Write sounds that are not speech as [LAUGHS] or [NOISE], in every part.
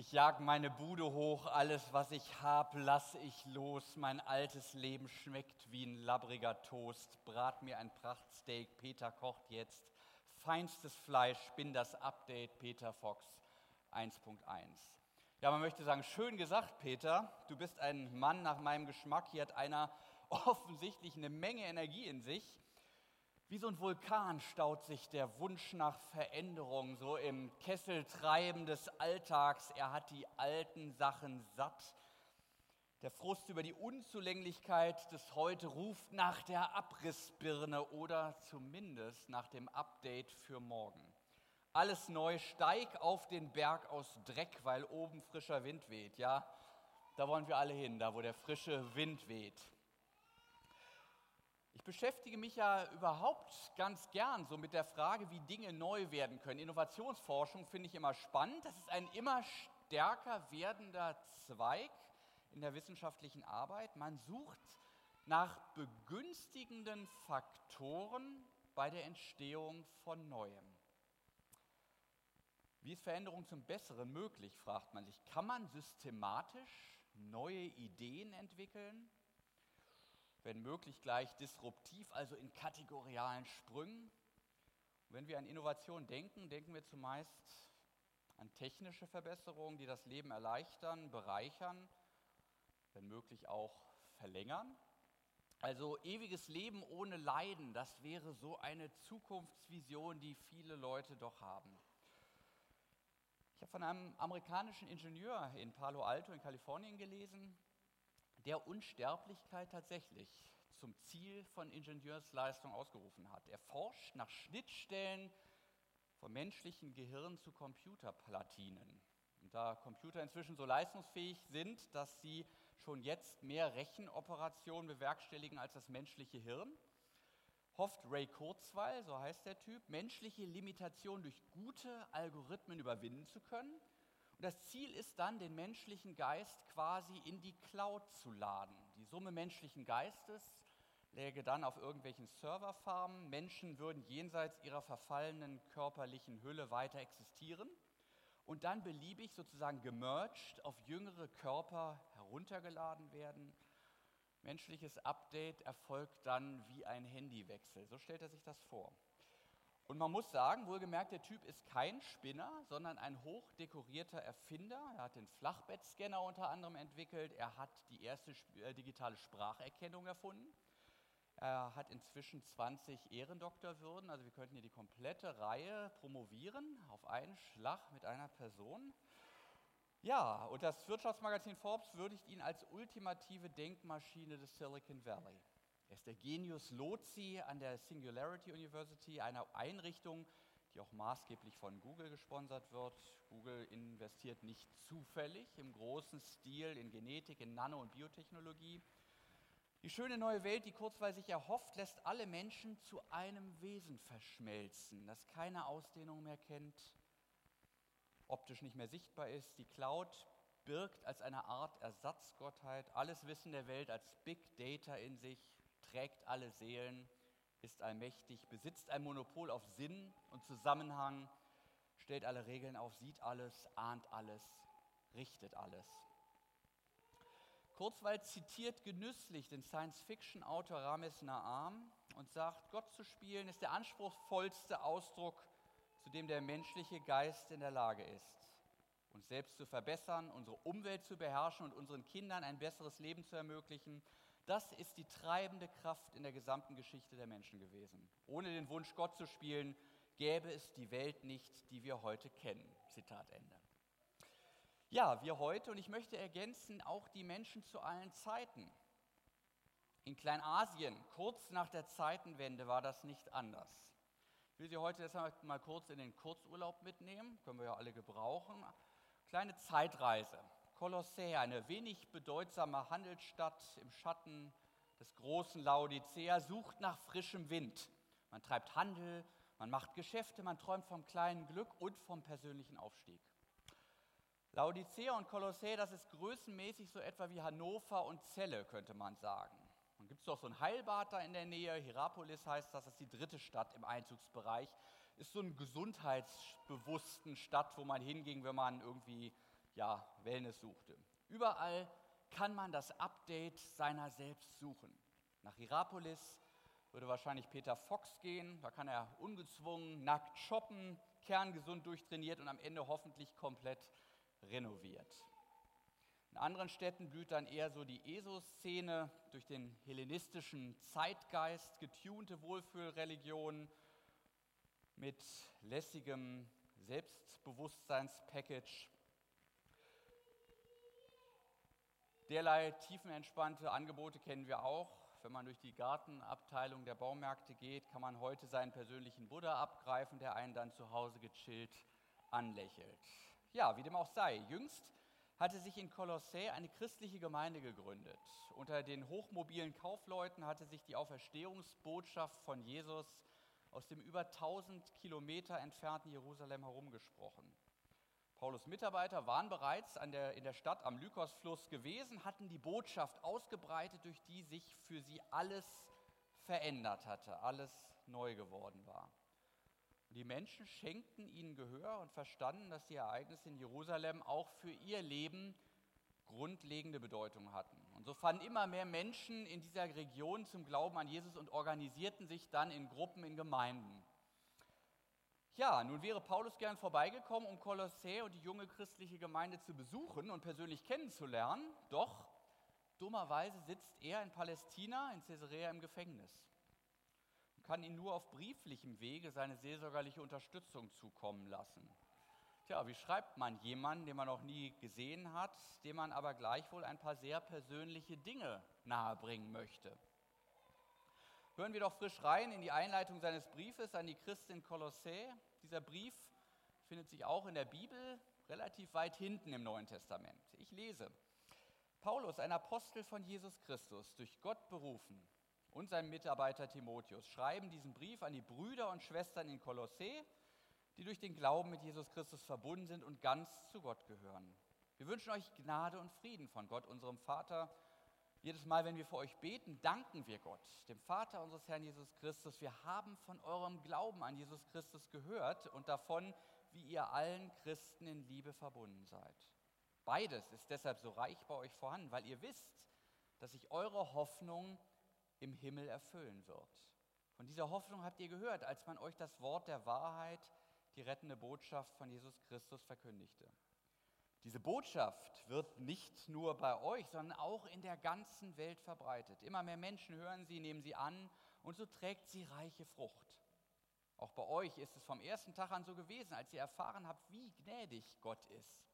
Ich jag meine Bude hoch, alles was ich hab, lass ich los. Mein altes Leben schmeckt wie ein labbriger Toast. Brat mir ein Prachtsteak, Peter kocht jetzt. Feinstes Fleisch, bin das Update, Peter Fox 1.1. Ja, man möchte sagen, schön gesagt, Peter. Du bist ein Mann nach meinem Geschmack. Hier hat einer [LAUGHS] offensichtlich eine Menge Energie in sich. Wie so ein Vulkan staut sich der Wunsch nach Veränderung so im Kesseltreiben des Alltags. Er hat die alten Sachen satt. Der Frust über die Unzulänglichkeit des Heute ruft nach der Abrissbirne oder zumindest nach dem Update für morgen. Alles neu, steig auf den Berg aus Dreck, weil oben frischer Wind weht. Ja, da wollen wir alle hin, da wo der frische Wind weht. Ich beschäftige mich ja überhaupt ganz gern so mit der Frage, wie Dinge neu werden können. Innovationsforschung finde ich immer spannend. Das ist ein immer stärker werdender Zweig in der wissenschaftlichen Arbeit. Man sucht nach begünstigenden Faktoren bei der Entstehung von Neuem. Wie ist Veränderung zum Besseren möglich, fragt man sich. Kann man systematisch neue Ideen entwickeln? Wenn möglich gleich disruptiv, also in kategorialen Sprüngen. Und wenn wir an Innovation denken, denken wir zumeist an technische Verbesserungen, die das Leben erleichtern, bereichern, wenn möglich auch verlängern. Also ewiges Leben ohne Leiden, das wäre so eine Zukunftsvision, die viele Leute doch haben. Ich habe von einem amerikanischen Ingenieur in Palo Alto in Kalifornien gelesen, der Unsterblichkeit tatsächlich zum Ziel von Ingenieursleistung ausgerufen hat. Er forscht nach Schnittstellen vom menschlichen Gehirn zu Computerplatinen. Und da Computer inzwischen so leistungsfähig sind, dass sie schon jetzt mehr Rechenoperationen bewerkstelligen als das menschliche Hirn, hofft Ray Kurzweil, so heißt der Typ, menschliche Limitationen durch gute Algorithmen überwinden zu können und das Ziel ist dann, den menschlichen Geist quasi in die Cloud zu laden. Die Summe menschlichen Geistes läge dann auf irgendwelchen Serverfarmen. Menschen würden jenseits ihrer verfallenen körperlichen Hülle weiter existieren und dann beliebig sozusagen gemerged auf jüngere Körper heruntergeladen werden. Menschliches Update erfolgt dann wie ein Handywechsel. So stellt er sich das vor. Und man muss sagen, wohlgemerkt, der Typ ist kein Spinner, sondern ein hochdekorierter Erfinder. Er hat den Flachbettscanner unter anderem entwickelt. Er hat die erste äh, digitale Spracherkennung erfunden. Er hat inzwischen 20 Ehrendoktorwürden. Also wir könnten hier die komplette Reihe promovieren auf einen Schlag mit einer Person. Ja, und das Wirtschaftsmagazin Forbes würdigt ihn als ultimative Denkmaschine des Silicon Valley. Er ist der Genius Lozi an der Singularity University, einer Einrichtung, die auch maßgeblich von Google gesponsert wird. Google investiert nicht zufällig im großen Stil in Genetik, in Nano- und Biotechnologie. Die schöne neue Welt, die kurzweil sich erhofft, lässt alle Menschen zu einem Wesen verschmelzen, das keine Ausdehnung mehr kennt, optisch nicht mehr sichtbar ist. Die Cloud birgt als eine Art Ersatzgottheit alles Wissen der Welt als Big Data in sich, trägt alle Seelen, ist allmächtig, besitzt ein Monopol auf Sinn und Zusammenhang, stellt alle Regeln auf, sieht alles, ahnt alles, richtet alles. Kurzweil zitiert genüsslich den Science-Fiction-Autor Rames Naam und sagt, Gott zu spielen ist der anspruchsvollste Ausdruck, zu dem der menschliche Geist in der Lage ist. Uns selbst zu verbessern, unsere Umwelt zu beherrschen und unseren Kindern ein besseres Leben zu ermöglichen, das ist die treibende Kraft in der gesamten Geschichte der Menschen gewesen. Ohne den Wunsch, Gott zu spielen, gäbe es die Welt nicht, die wir heute kennen. Zitat Ende. Ja, wir heute, und ich möchte ergänzen, auch die Menschen zu allen Zeiten. In Kleinasien, kurz nach der Zeitenwende, war das nicht anders. Ich will Sie heute deshalb mal kurz in den Kurzurlaub mitnehmen, können wir ja alle gebrauchen. Kleine Zeitreise. Kolossä, eine wenig bedeutsame Handelsstadt im Schatten des großen Laodicea, sucht nach frischem Wind. Man treibt Handel, man macht Geschäfte, man träumt vom kleinen Glück und vom persönlichen Aufstieg. Laodicea und Kolossä, das ist größenmäßig so etwa wie Hannover und Celle, könnte man sagen. Dann gibt es doch so ein Heilbad da in der Nähe, Hierapolis heißt das, das ist die dritte Stadt im Einzugsbereich. Ist so eine gesundheitsbewussten Stadt, wo man hinging, wenn man irgendwie ja, Wellness suchte. Überall kann man das Update seiner selbst suchen. Nach Hierapolis würde wahrscheinlich Peter Fox gehen, da kann er ungezwungen, nackt shoppen, kerngesund durchtrainiert und am Ende hoffentlich komplett renoviert. In anderen Städten blüht dann eher so die ESO-Szene durch den hellenistischen Zeitgeist, getunte Wohlfühlreligionen mit lässigem Selbstbewusstseinspackage. Derlei tiefenentspannte Angebote kennen wir auch. Wenn man durch die Gartenabteilung der Baumärkte geht, kann man heute seinen persönlichen Buddha abgreifen, der einen dann zu Hause gechillt anlächelt. Ja, wie dem auch sei, jüngst hatte sich in Kolossä eine christliche Gemeinde gegründet. Unter den hochmobilen Kaufleuten hatte sich die Auferstehungsbotschaft von Jesus aus dem über 1000 Kilometer entfernten Jerusalem herumgesprochen. Paulus Mitarbeiter waren bereits der, in der Stadt am Lykosfluss gewesen, hatten die Botschaft ausgebreitet, durch die sich für sie alles verändert hatte, alles neu geworden war. Die Menschen schenkten ihnen Gehör und verstanden, dass die Ereignisse in Jerusalem auch für ihr Leben grundlegende Bedeutung hatten. Und so fanden immer mehr Menschen in dieser Region zum Glauben an Jesus und organisierten sich dann in Gruppen, in Gemeinden. Ja, nun wäre Paulus gern vorbeigekommen, um Kolossä und die junge christliche Gemeinde zu besuchen und persönlich kennenzulernen. Doch dummerweise sitzt er in Palästina, in Caesarea im Gefängnis kann ihn nur auf brieflichem Wege seine seelsorgerliche Unterstützung zukommen lassen. Tja, wie schreibt man jemanden, den man noch nie gesehen hat, dem man aber gleichwohl ein paar sehr persönliche Dinge nahebringen möchte? Hören wir doch frisch rein in die Einleitung seines Briefes an die Christin Kolossä. Dieser Brief findet sich auch in der Bibel relativ weit hinten im Neuen Testament. Ich lese. Paulus, ein Apostel von Jesus Christus, durch Gott berufen, und sein Mitarbeiter Timotheus schreiben diesen Brief an die Brüder und Schwestern in Kolossä, die durch den Glauben mit Jesus Christus verbunden sind und ganz zu Gott gehören. Wir wünschen euch Gnade und Frieden von Gott, unserem Vater. Jedes Mal, wenn wir für euch beten, danken wir Gott, dem Vater unseres Herrn Jesus Christus. Wir haben von eurem Glauben an Jesus Christus gehört und davon, wie ihr allen Christen in Liebe verbunden seid. Beides ist deshalb so reich bei euch vorhanden, weil ihr wisst, dass sich eure Hoffnung im Himmel erfüllen wird. Von dieser Hoffnung habt ihr gehört, als man euch das Wort der Wahrheit, die rettende Botschaft von Jesus Christus verkündigte. Diese Botschaft wird nicht nur bei euch, sondern auch in der ganzen Welt verbreitet. Immer mehr Menschen hören sie, nehmen sie an und so trägt sie reiche Frucht. Auch bei euch ist es vom ersten Tag an so gewesen, als ihr erfahren habt, wie gnädig Gott ist.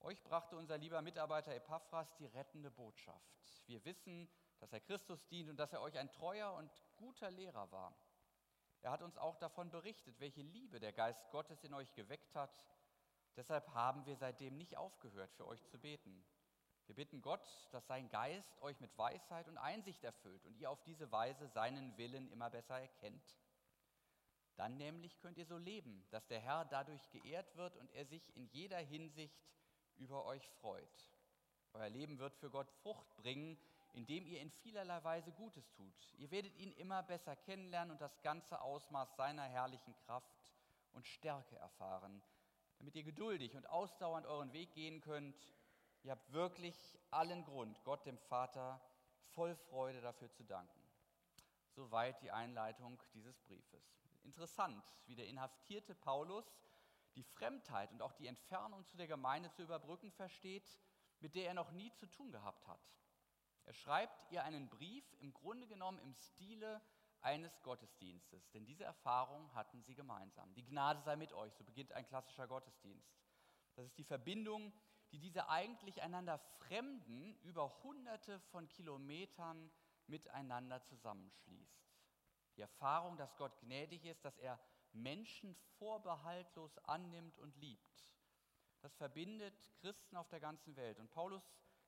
Euch brachte unser lieber Mitarbeiter Epaphras die rettende Botschaft. Wir wissen, dass er Christus dient und dass er euch ein treuer und guter Lehrer war. Er hat uns auch davon berichtet, welche Liebe der Geist Gottes in euch geweckt hat. Deshalb haben wir seitdem nicht aufgehört, für euch zu beten. Wir bitten Gott, dass sein Geist euch mit Weisheit und Einsicht erfüllt und ihr auf diese Weise seinen Willen immer besser erkennt. Dann nämlich könnt ihr so leben, dass der Herr dadurch geehrt wird und er sich in jeder Hinsicht über euch freut. Euer Leben wird für Gott Frucht bringen, indem ihr in vielerlei Weise Gutes tut. Ihr werdet ihn immer besser kennenlernen und das ganze Ausmaß seiner herrlichen Kraft und Stärke erfahren, damit ihr geduldig und ausdauernd euren Weg gehen könnt. Ihr habt wirklich allen Grund, Gott dem Vater voll Freude dafür zu danken. Soweit die Einleitung dieses Briefes. Interessant, wie der inhaftierte Paulus die Fremdheit und auch die Entfernung zu der Gemeinde zu überbrücken versteht, mit der er noch nie zu tun gehabt hat. Er schreibt ihr einen Brief im Grunde genommen im Stile eines Gottesdienstes, denn diese Erfahrung hatten sie gemeinsam. Die Gnade sei mit euch, so beginnt ein klassischer Gottesdienst. Das ist die Verbindung, die diese eigentlich einander Fremden über hunderte von Kilometern miteinander zusammenschließt. Die Erfahrung, dass Gott gnädig ist, dass er Menschen vorbehaltlos annimmt und liebt. Das verbindet Christen auf der ganzen Welt. Und Paulus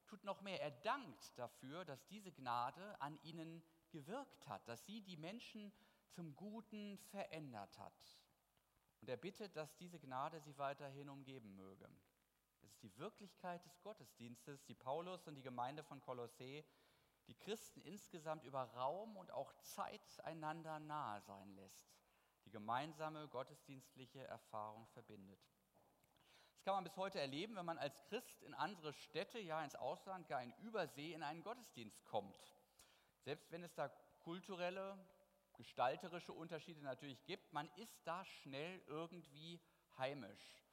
tut noch mehr. Er dankt dafür, dass diese Gnade an ihnen gewirkt hat, dass sie die Menschen zum Guten verändert hat. Und er bittet, dass diese Gnade sie weiterhin umgeben möge. Es ist die Wirklichkeit des Gottesdienstes, die Paulus und die Gemeinde von Kolossä, die Christen insgesamt über Raum und auch Zeit einander nahe sein lässt, die gemeinsame gottesdienstliche Erfahrung verbindet. Das kann man bis heute erleben, wenn man als Christ in andere Städte, ja ins Ausland, gar in Übersee in einen Gottesdienst kommt. Selbst wenn es da kulturelle, gestalterische Unterschiede natürlich gibt, man ist da schnell irgendwie heimisch.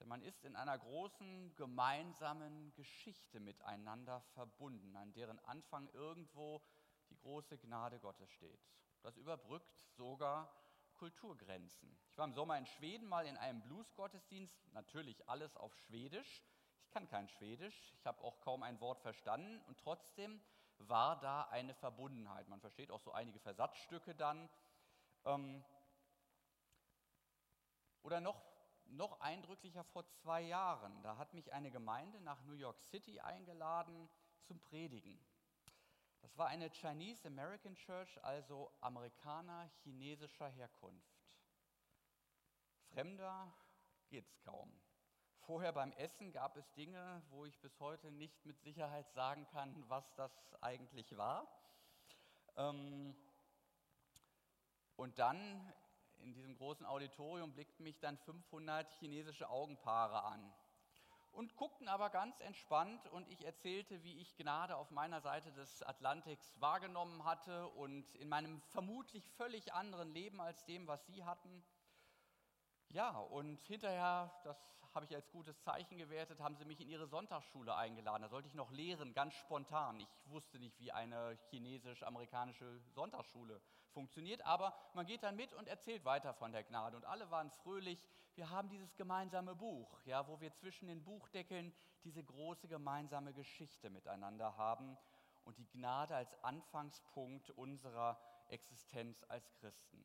Denn man ist in einer großen gemeinsamen Geschichte miteinander verbunden, an deren Anfang irgendwo die große Gnade Gottes steht. Das überbrückt sogar Kulturgrenzen. Ich war im Sommer in Schweden mal in einem Blues-Gottesdienst, natürlich alles auf Schwedisch. Ich kann kein Schwedisch, ich habe auch kaum ein Wort verstanden und trotzdem war da eine Verbundenheit. Man versteht auch so einige Versatzstücke dann. Ähm, oder noch noch eindrücklicher vor zwei Jahren. Da hat mich eine Gemeinde nach New York City eingeladen zum Predigen. Das war eine Chinese American Church, also Amerikaner chinesischer Herkunft. Fremder geht's kaum. Vorher beim Essen gab es Dinge, wo ich bis heute nicht mit Sicherheit sagen kann, was das eigentlich war. Ähm, und dann in diesem großen Auditorium blickten mich dann 500 chinesische Augenpaare an und guckten aber ganz entspannt und ich erzählte, wie ich Gnade auf meiner Seite des Atlantiks wahrgenommen hatte und in meinem vermutlich völlig anderen Leben als dem, was sie hatten. Ja, und hinterher, das habe ich als gutes Zeichen gewertet, haben sie mich in ihre Sonntagsschule eingeladen. Da sollte ich noch lehren, ganz spontan. Ich wusste nicht, wie eine chinesisch-amerikanische Sonntagsschule funktioniert, aber man geht dann mit und erzählt weiter von der Gnade. Und alle waren fröhlich. Wir haben dieses gemeinsame Buch, ja, wo wir zwischen den Buchdeckeln diese große gemeinsame Geschichte miteinander haben und die Gnade als Anfangspunkt unserer Existenz als Christen.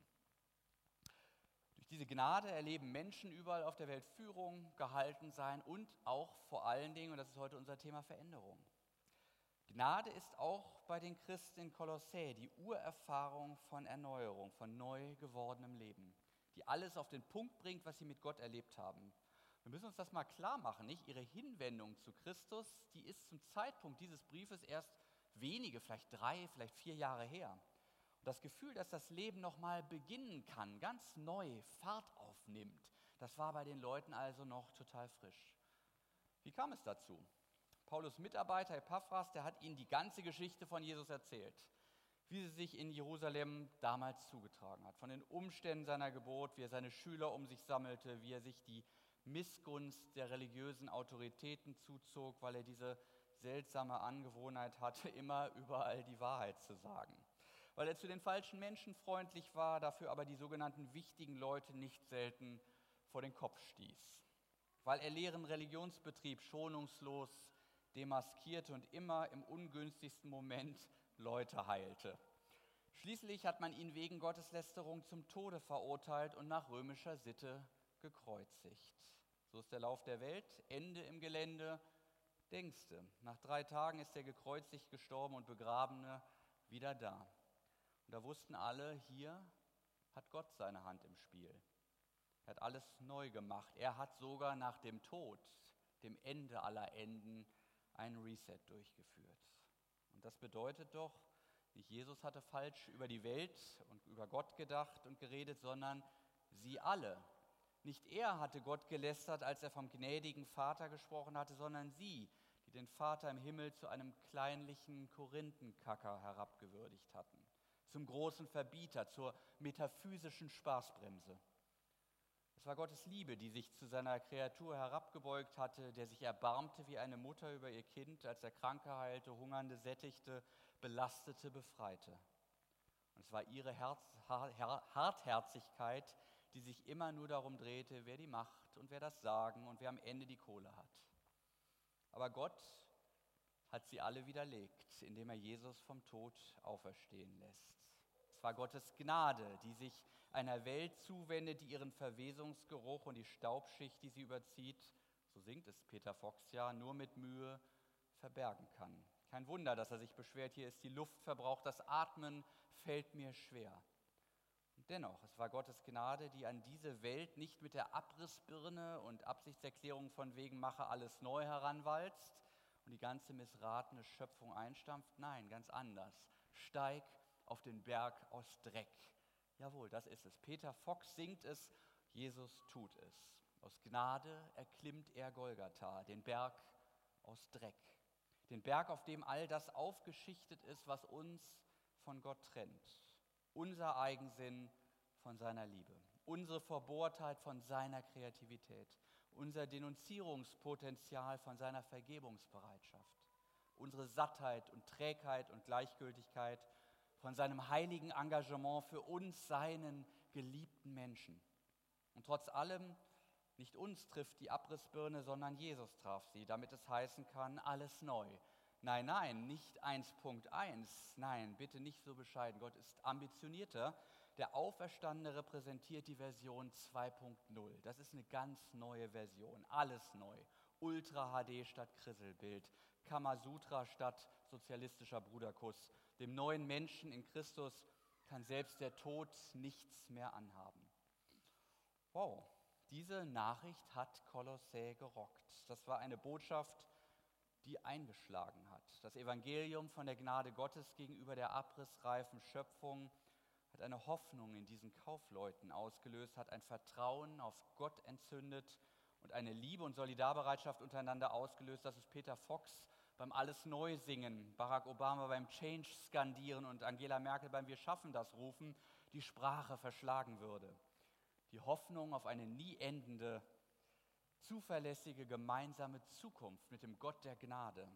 Durch diese Gnade erleben Menschen überall auf der Welt Führung, gehalten sein und auch vor allen Dingen, und das ist heute unser Thema, Veränderung. Gnade ist auch bei den Christen in Kolossä die Urerfahrung von Erneuerung, von neu gewordenem Leben, die alles auf den Punkt bringt, was sie mit Gott erlebt haben. Wir müssen uns das mal klar machen, nicht? Ihre Hinwendung zu Christus, die ist zum Zeitpunkt dieses Briefes erst wenige, vielleicht drei, vielleicht vier Jahre her das Gefühl, dass das Leben nochmal beginnen kann, ganz neu Fahrt aufnimmt, das war bei den Leuten also noch total frisch. Wie kam es dazu? Paulus Mitarbeiter Epaphras, der hat ihnen die ganze Geschichte von Jesus erzählt, wie sie sich in Jerusalem damals zugetragen hat, von den Umständen seiner Geburt, wie er seine Schüler um sich sammelte, wie er sich die Missgunst der religiösen Autoritäten zuzog, weil er diese seltsame Angewohnheit hatte, [LAUGHS] immer überall die Wahrheit zu sagen weil er zu den falschen Menschen freundlich war, dafür aber die sogenannten wichtigen Leute nicht selten vor den Kopf stieß, weil er leeren Religionsbetrieb schonungslos demaskierte und immer im ungünstigsten Moment Leute heilte. Schließlich hat man ihn wegen Gotteslästerung zum Tode verurteilt und nach römischer Sitte gekreuzigt. So ist der Lauf der Welt, Ende im Gelände. Denkste, nach drei Tagen ist der gekreuzigt gestorbene und begrabene wieder da. Und da wussten alle, hier hat Gott seine Hand im Spiel. Er hat alles neu gemacht. Er hat sogar nach dem Tod, dem Ende aller Enden, ein Reset durchgeführt. Und das bedeutet doch, nicht Jesus hatte falsch über die Welt und über Gott gedacht und geredet, sondern sie alle. Nicht er hatte Gott gelästert, als er vom gnädigen Vater gesprochen hatte, sondern sie, die den Vater im Himmel zu einem kleinlichen Korinthenkacker herabgewürdigt hatten zum großen Verbieter, zur metaphysischen Spaßbremse. Es war Gottes Liebe, die sich zu seiner Kreatur herabgebeugt hatte, der sich erbarmte wie eine Mutter über ihr Kind, als er Kranke heilte, Hungernde sättigte, Belastete befreite. Und es war ihre Herz, Hartherzigkeit, die sich immer nur darum drehte, wer die Macht und wer das Sagen und wer am Ende die Kohle hat. Aber Gott hat sie alle widerlegt, indem er Jesus vom Tod auferstehen lässt. Es war Gottes Gnade, die sich einer Welt zuwendet, die ihren Verwesungsgeruch und die Staubschicht, die sie überzieht, so singt es Peter Fox ja, nur mit Mühe verbergen kann. Kein Wunder, dass er sich beschwert, hier ist die Luft verbraucht, das Atmen fällt mir schwer. Und dennoch, es war Gottes Gnade, die an diese Welt nicht mit der Abrissbirne und Absichtserklärung von wegen mache alles neu heranwalzt, und die ganze missratene Schöpfung einstampft? Nein, ganz anders. Steig auf den Berg aus Dreck. Jawohl, das ist es. Peter Fox singt es, Jesus tut es. Aus Gnade erklimmt er Golgatha, den Berg aus Dreck. Den Berg, auf dem all das aufgeschichtet ist, was uns von Gott trennt. Unser Eigensinn von seiner Liebe, unsere Verbohrtheit von seiner Kreativität, unser Denunzierungspotenzial von seiner Vergebungsbereitschaft, unsere Sattheit und Trägheit und Gleichgültigkeit von seinem heiligen Engagement für uns, seinen geliebten Menschen. Und trotz allem, nicht uns trifft die Abrissbirne, sondern Jesus traf sie, damit es heißen kann, alles neu. Nein, nein, nicht 1.1, nein, bitte nicht so bescheiden. Gott ist ambitionierter. Der Auferstandene repräsentiert die Version 2.0. Das ist eine ganz neue Version, alles neu. Ultra HD statt Krisselbild, Kamasutra statt sozialistischer Bruderkuss. Dem neuen Menschen in Christus kann selbst der Tod nichts mehr anhaben. Wow, diese Nachricht hat Kolossä gerockt. Das war eine Botschaft, die eingeschlagen hat. Das Evangelium von der Gnade Gottes gegenüber der abrissreifen Schöpfung hat eine Hoffnung in diesen Kaufleuten ausgelöst, hat ein Vertrauen auf Gott entzündet und eine Liebe und Solidarbereitschaft untereinander ausgelöst, dass es Peter Fox beim Alles Neu singen, Barack Obama beim Change skandieren und Angela Merkel beim Wir schaffen das rufen, die Sprache verschlagen würde. Die Hoffnung auf eine nie endende zuverlässige gemeinsame Zukunft mit dem Gott der Gnade,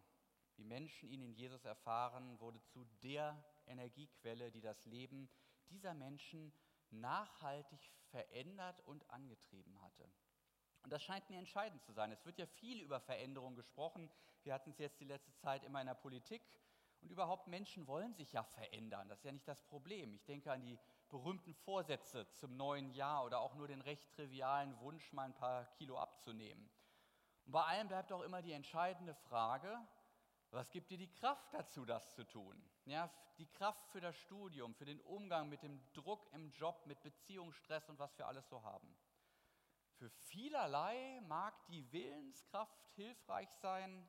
wie Menschen ihn in Jesus erfahren, wurde zu der Energiequelle, die das Leben dieser Menschen nachhaltig verändert und angetrieben hatte. Und das scheint mir entscheidend zu sein. Es wird ja viel über Veränderung gesprochen. Wir hatten es jetzt die letzte Zeit immer in der Politik. Und überhaupt Menschen wollen sich ja verändern. Das ist ja nicht das Problem. Ich denke an die berühmten Vorsätze zum neuen Jahr oder auch nur den recht trivialen Wunsch, mal ein paar Kilo abzunehmen. Und bei allem bleibt auch immer die entscheidende Frage, was gibt dir die Kraft dazu, das zu tun? Ja, die Kraft für das Studium, für den Umgang mit dem Druck im Job, mit Beziehungsstress und was wir alles so haben. Für vielerlei mag die Willenskraft hilfreich sein,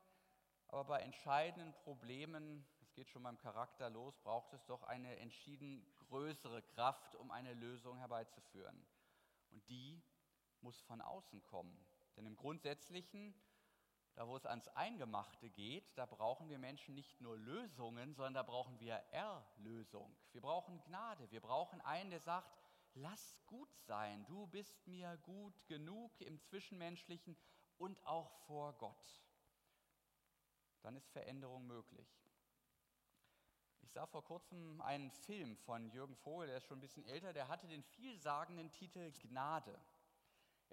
aber bei entscheidenden Problemen geht schon beim Charakter los, braucht es doch eine entschieden größere Kraft, um eine Lösung herbeizuführen. Und die muss von außen kommen. Denn im Grundsätzlichen, da wo es ans Eingemachte geht, da brauchen wir Menschen nicht nur Lösungen, sondern da brauchen wir Erlösung. Wir brauchen Gnade. Wir brauchen einen, der sagt, lass gut sein. Du bist mir gut genug im Zwischenmenschlichen und auch vor Gott. Dann ist Veränderung möglich. Ich sah vor kurzem einen Film von Jürgen Vogel, der ist schon ein bisschen älter, der hatte den vielsagenden Titel Gnade.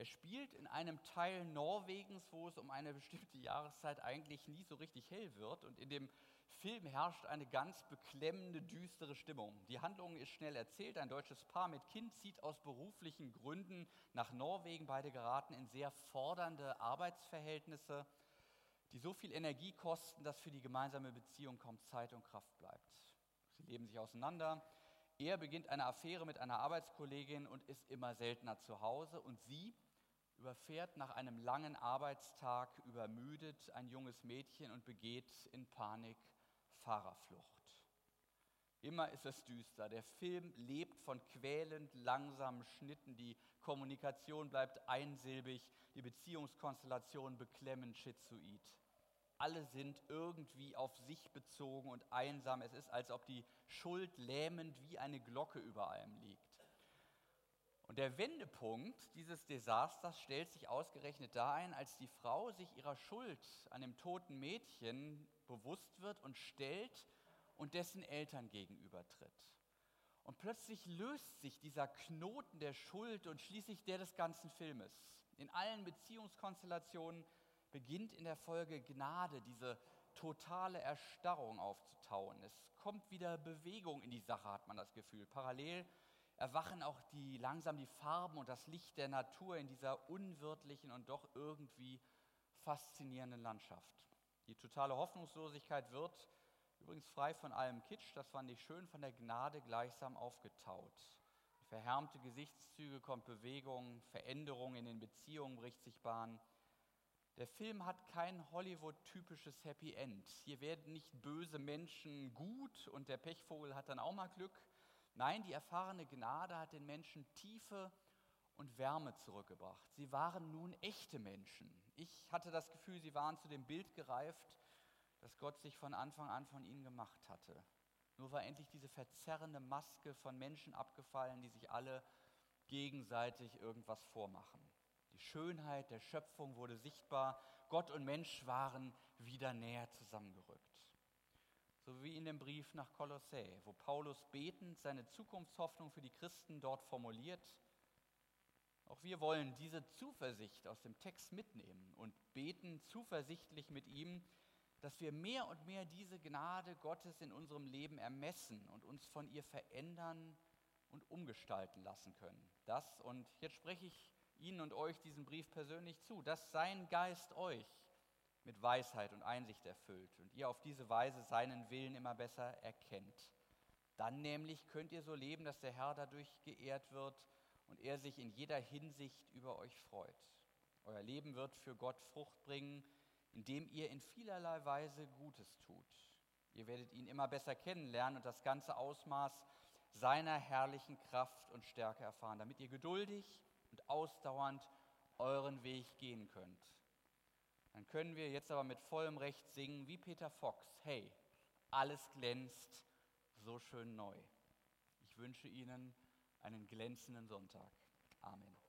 Er spielt in einem Teil Norwegens, wo es um eine bestimmte [LAUGHS] Jahreszeit eigentlich nie so richtig hell wird. Und in dem Film herrscht eine ganz beklemmende, düstere Stimmung. Die Handlung ist schnell erzählt. Ein deutsches Paar mit Kind zieht aus beruflichen Gründen nach Norwegen. Beide geraten in sehr fordernde Arbeitsverhältnisse, die so viel Energie kosten, dass für die gemeinsame Beziehung kaum Zeit und Kraft bleibt. Sie leben sich auseinander. Er beginnt eine Affäre mit einer Arbeitskollegin und ist immer seltener zu Hause. Und sie überfährt nach einem langen Arbeitstag übermüdet ein junges Mädchen und begeht in Panik Fahrerflucht. Immer ist es düster. Der Film lebt von quälend langsamen Schnitten. Die Kommunikation bleibt einsilbig, die Beziehungskonstellation beklemmend schizoid alle sind irgendwie auf sich bezogen und einsam. Es ist, als ob die Schuld lähmend wie eine Glocke über allem liegt. Und der Wendepunkt dieses Desasters stellt sich ausgerechnet da ein, als die Frau sich ihrer Schuld an dem toten Mädchen bewusst wird und stellt und dessen Eltern gegenübertritt. Und plötzlich löst sich dieser Knoten der Schuld und schließlich der des ganzen Filmes. In allen Beziehungskonstellationen beginnt in der Folge Gnade, diese totale Erstarrung aufzutauen. Es kommt wieder Bewegung in die Sache, hat man das Gefühl. Parallel erwachen auch die, langsam die Farben und das Licht der Natur in dieser unwirtlichen und doch irgendwie faszinierenden Landschaft. Die totale Hoffnungslosigkeit wird übrigens frei von allem Kitsch, das fand ich schön, von der Gnade gleichsam aufgetaut. Verhärmte Gesichtszüge kommt Bewegung, Veränderung in den Beziehungen bricht sich Bahn. Der Film hat kein Hollywood-typisches Happy End. Hier werden nicht böse Menschen gut und der Pechvogel hat dann auch mal Glück. Nein, die erfahrene Gnade hat den Menschen tiefe und Wärme zurückgebracht. Sie waren nun echte Menschen. Ich hatte das Gefühl, sie waren zu dem Bild gereift, das Gott sich von Anfang an von ihnen gemacht hatte. Nur war endlich diese verzerrende Maske von Menschen abgefallen, die sich alle gegenseitig irgendwas vormachen. Die Schönheit der Schöpfung wurde sichtbar. Gott und Mensch waren wieder näher zusammengerückt. So wie in dem Brief nach Kolossä, wo Paulus betend seine Zukunftshoffnung für die Christen dort formuliert. Auch wir wollen diese Zuversicht aus dem Text mitnehmen und beten zuversichtlich mit ihm, dass wir mehr und mehr diese Gnade Gottes in unserem Leben ermessen und uns von ihr verändern und umgestalten lassen können. Das, und jetzt spreche ich Ihnen und euch diesen Brief persönlich zu, dass sein Geist euch mit Weisheit und Einsicht erfüllt und ihr auf diese Weise seinen Willen immer besser erkennt. Dann nämlich könnt ihr so leben, dass der Herr dadurch geehrt wird und er sich in jeder Hinsicht über euch freut. Euer Leben wird für Gott Frucht bringen, indem ihr in vielerlei Weise Gutes tut. Ihr werdet ihn immer besser kennenlernen und das ganze Ausmaß seiner herrlichen Kraft und Stärke erfahren, damit ihr geduldig und ausdauernd euren Weg gehen könnt. Dann können wir jetzt aber mit vollem Recht singen wie Peter Fox, hey, alles glänzt so schön neu. Ich wünsche Ihnen einen glänzenden Sonntag. Amen.